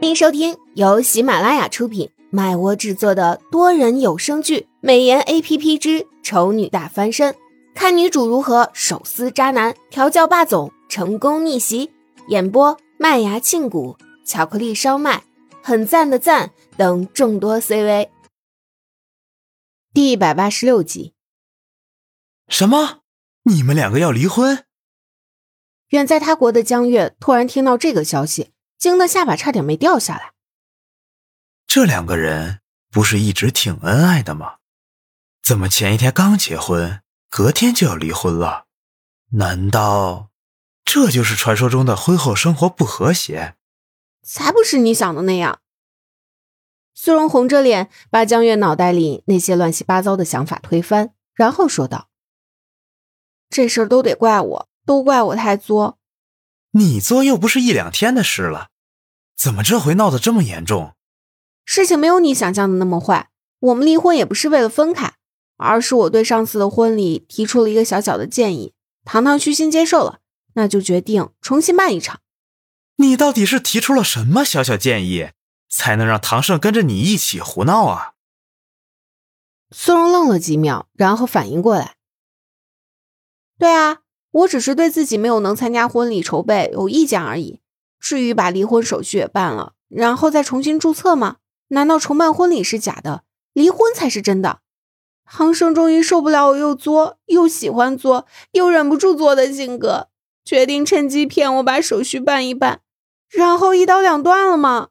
欢迎收听由喜马拉雅出品、麦窝制作的多人有声剧《美颜 A P P 之丑女大翻身》，看女主如何手撕渣男、调教霸总、成功逆袭。演播：麦芽庆谷、巧克力烧麦、很赞的赞等众多 C V。第一百八十六集。什么？你们两个要离婚？远在他国的江月突然听到这个消息。惊得下巴差点没掉下来。这两个人不是一直挺恩爱的吗？怎么前一天刚结婚，隔天就要离婚了？难道这就是传说中的婚后生活不和谐？才不是你想的那样。苏荣红着脸，把江月脑袋里那些乱七八糟的想法推翻，然后说道：“这事儿都得怪我，都怪我太作。”你做又不是一两天的事了，怎么这回闹得这么严重？事情没有你想象的那么坏。我们离婚也不是为了分开，而是我对上次的婚礼提出了一个小小的建议，糖糖虚心接受了，那就决定重新办一场。你到底是提出了什么小小建议，才能让唐胜跟着你一起胡闹啊？苏荣愣了几秒，然后反应过来，对啊。我只是对自己没有能参加婚礼筹备有意见而已。至于把离婚手续也办了，然后再重新注册吗？难道重办婚礼是假的，离婚才是真的？唐生终于受不了我又作又喜欢作又忍不住作的性格，决定趁机骗我把手续办一办，然后一刀两断了吗？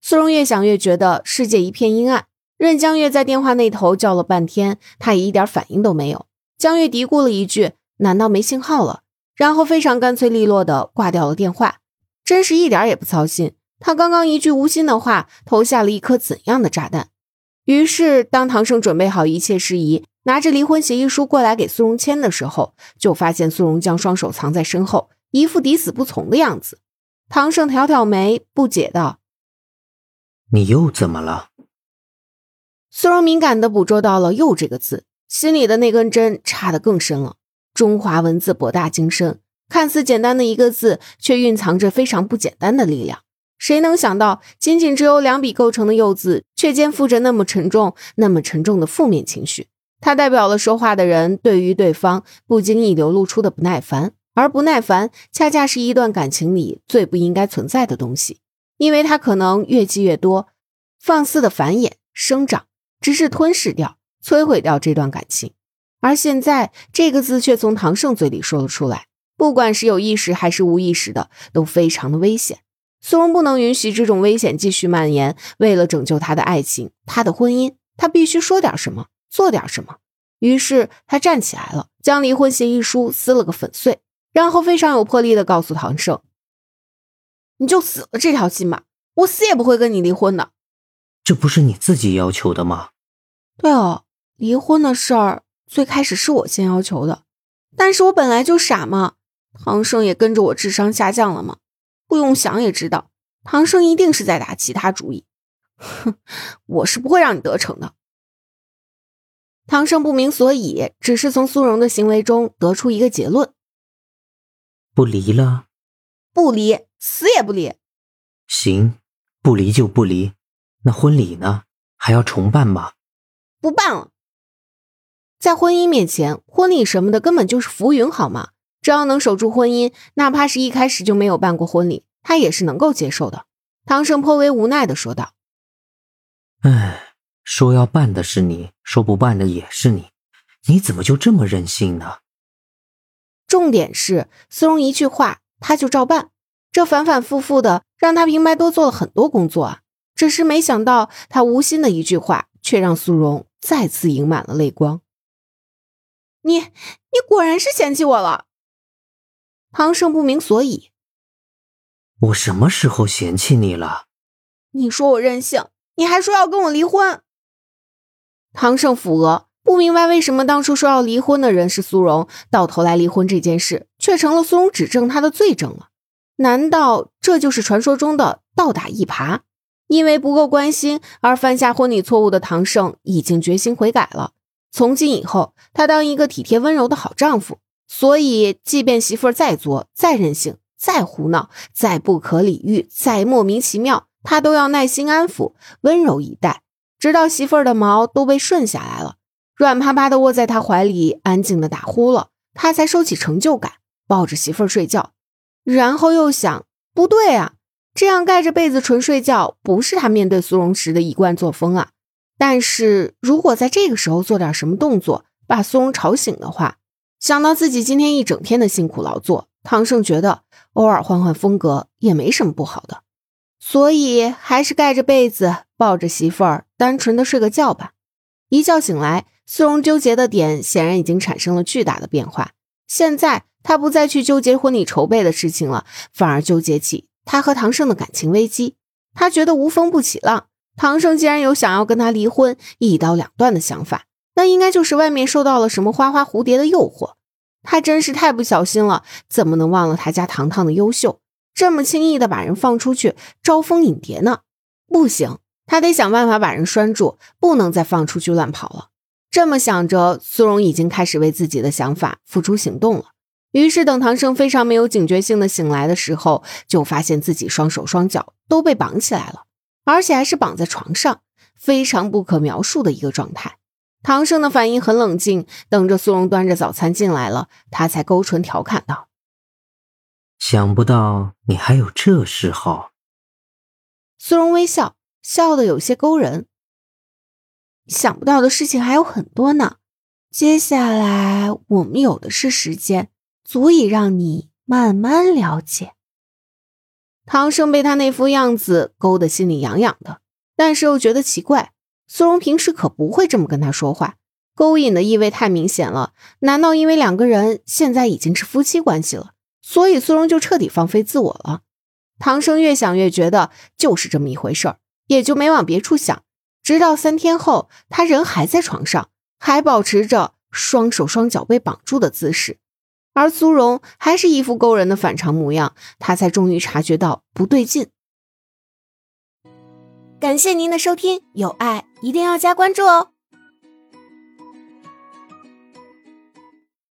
苏荣越想越觉得世界一片阴暗。任江月在电话那头叫了半天，他也一点反应都没有。江月嘀咕了一句：“难道没信号了？”然后非常干脆利落的挂掉了电话，真是一点也不操心。他刚刚一句无心的话，投下了一颗怎样的炸弹？于是，当唐胜准备好一切事宜，拿着离婚协议书过来给苏荣签的时候，就发现苏荣将双手藏在身后，一副抵死不从的样子。唐胜挑挑眉，不解道：“你又怎么了？”苏荣敏感的捕捉到了“又”这个字。心里的那根针插得更深了。中华文字博大精深，看似简单的一个字，却蕴藏着非常不简单的力量。谁能想到，仅仅只有两笔构成的“又”字，却肩负着那么沉重、那么沉重的负面情绪？它代表了说话的人对于对方不经意流露出的不耐烦，而不耐烦恰恰是一段感情里最不应该存在的东西，因为它可能越积越多，放肆的繁衍生长，直至吞噬掉。摧毁掉这段感情，而现在这个字却从唐胜嘴里说了出来，不管是有意识还是无意识的，都非常的危险。苏荣不能允许这种危险继续蔓延。为了拯救他的爱情，他的婚姻，他必须说点什么，做点什么。于是他站起来了，将离婚协议书撕了个粉碎，然后非常有魄力的告诉唐胜：“你就死了这条心吧，我死也不会跟你离婚的。”这不是你自己要求的吗？对哦。离婚的事儿最开始是我先要求的，但是我本来就傻嘛。唐胜也跟着我智商下降了嘛，不用想也知道，唐胜一定是在打其他主意。哼，我是不会让你得逞的。唐胜不明所以，只是从苏荣的行为中得出一个结论：不离了，不离，死也不离。行，不离就不离。那婚礼呢？还要重办吗？不办了。在婚姻面前，婚礼什么的根本就是浮云，好吗？只要能守住婚姻，哪怕是一开始就没有办过婚礼，他也是能够接受的。唐胜颇为无奈的说道：“唉，说要办的是你，说不办的也是你，你怎么就这么任性呢？”重点是苏荣一句话，他就照办，这反反复复的让他平白多做了很多工作啊！只是没想到，他无心的一句话，却让苏荣再次盈满了泪光。你你果然是嫌弃我了，唐胜不明所以。我什么时候嫌弃你了？你说我任性，你还说要跟我离婚。唐胜抚额，不明白为什么当初说要离婚的人是苏荣，到头来离婚这件事却成了苏荣指证他的罪证了？难道这就是传说中的倒打一耙？因为不够关心而犯下婚礼错误的唐胜已经决心悔改了。从今以后，他当一个体贴温柔的好丈夫。所以，即便媳妇儿再作、再任性、再胡闹，再不可理喻，再莫名其妙，他都要耐心安抚，温柔以待，直到媳妇儿的毛都被顺下来了，软趴趴的窝在他怀里，安静的打呼了，他才收起成就感，抱着媳妇儿睡觉。然后又想，不对啊，这样盖着被子纯睡觉，不是他面对苏荣时的一贯作风啊。但是如果在这个时候做点什么动作，把苏荣吵醒的话，想到自己今天一整天的辛苦劳作，唐胜觉得偶尔换换风格也没什么不好的，所以还是盖着被子，抱着媳妇儿，单纯的睡个觉吧。一觉醒来，苏荣纠结的点显然已经产生了巨大的变化。现在他不再去纠结婚礼筹备的事情了，反而纠结起他和唐胜的感情危机。他觉得无风不起浪。唐胜既然有想要跟他离婚、一刀两断的想法，那应该就是外面受到了什么花花蝴蝶的诱惑。他真是太不小心了，怎么能忘了他家糖糖的优秀？这么轻易的把人放出去招蜂引蝶呢？不行，他得想办法把人拴住，不能再放出去乱跑了。这么想着，苏荣已经开始为自己的想法付出行动了。于是，等唐胜非常没有警觉性的醒来的时候，就发现自己双手双脚都被绑起来了。而且还是绑在床上，非常不可描述的一个状态。唐胜的反应很冷静，等着苏荣端着早餐进来了，他才勾唇调侃道：“想不到你还有这嗜好。”苏荣微笑，笑得有些勾人。想不到的事情还有很多呢。接下来我们有的是时间，足以让你慢慢了解。唐生被他那副样子勾得心里痒痒的，但是又觉得奇怪。苏荣平时可不会这么跟他说话，勾引的意味太明显了。难道因为两个人现在已经是夫妻关系了，所以苏荣就彻底放飞自我了？唐生越想越觉得就是这么一回事儿，也就没往别处想。直到三天后，他人还在床上，还保持着双手双脚被绑住的姿势。而苏荣还是一副勾人的反常模样，他才终于察觉到不对劲。感谢您的收听，有爱一定要加关注哦。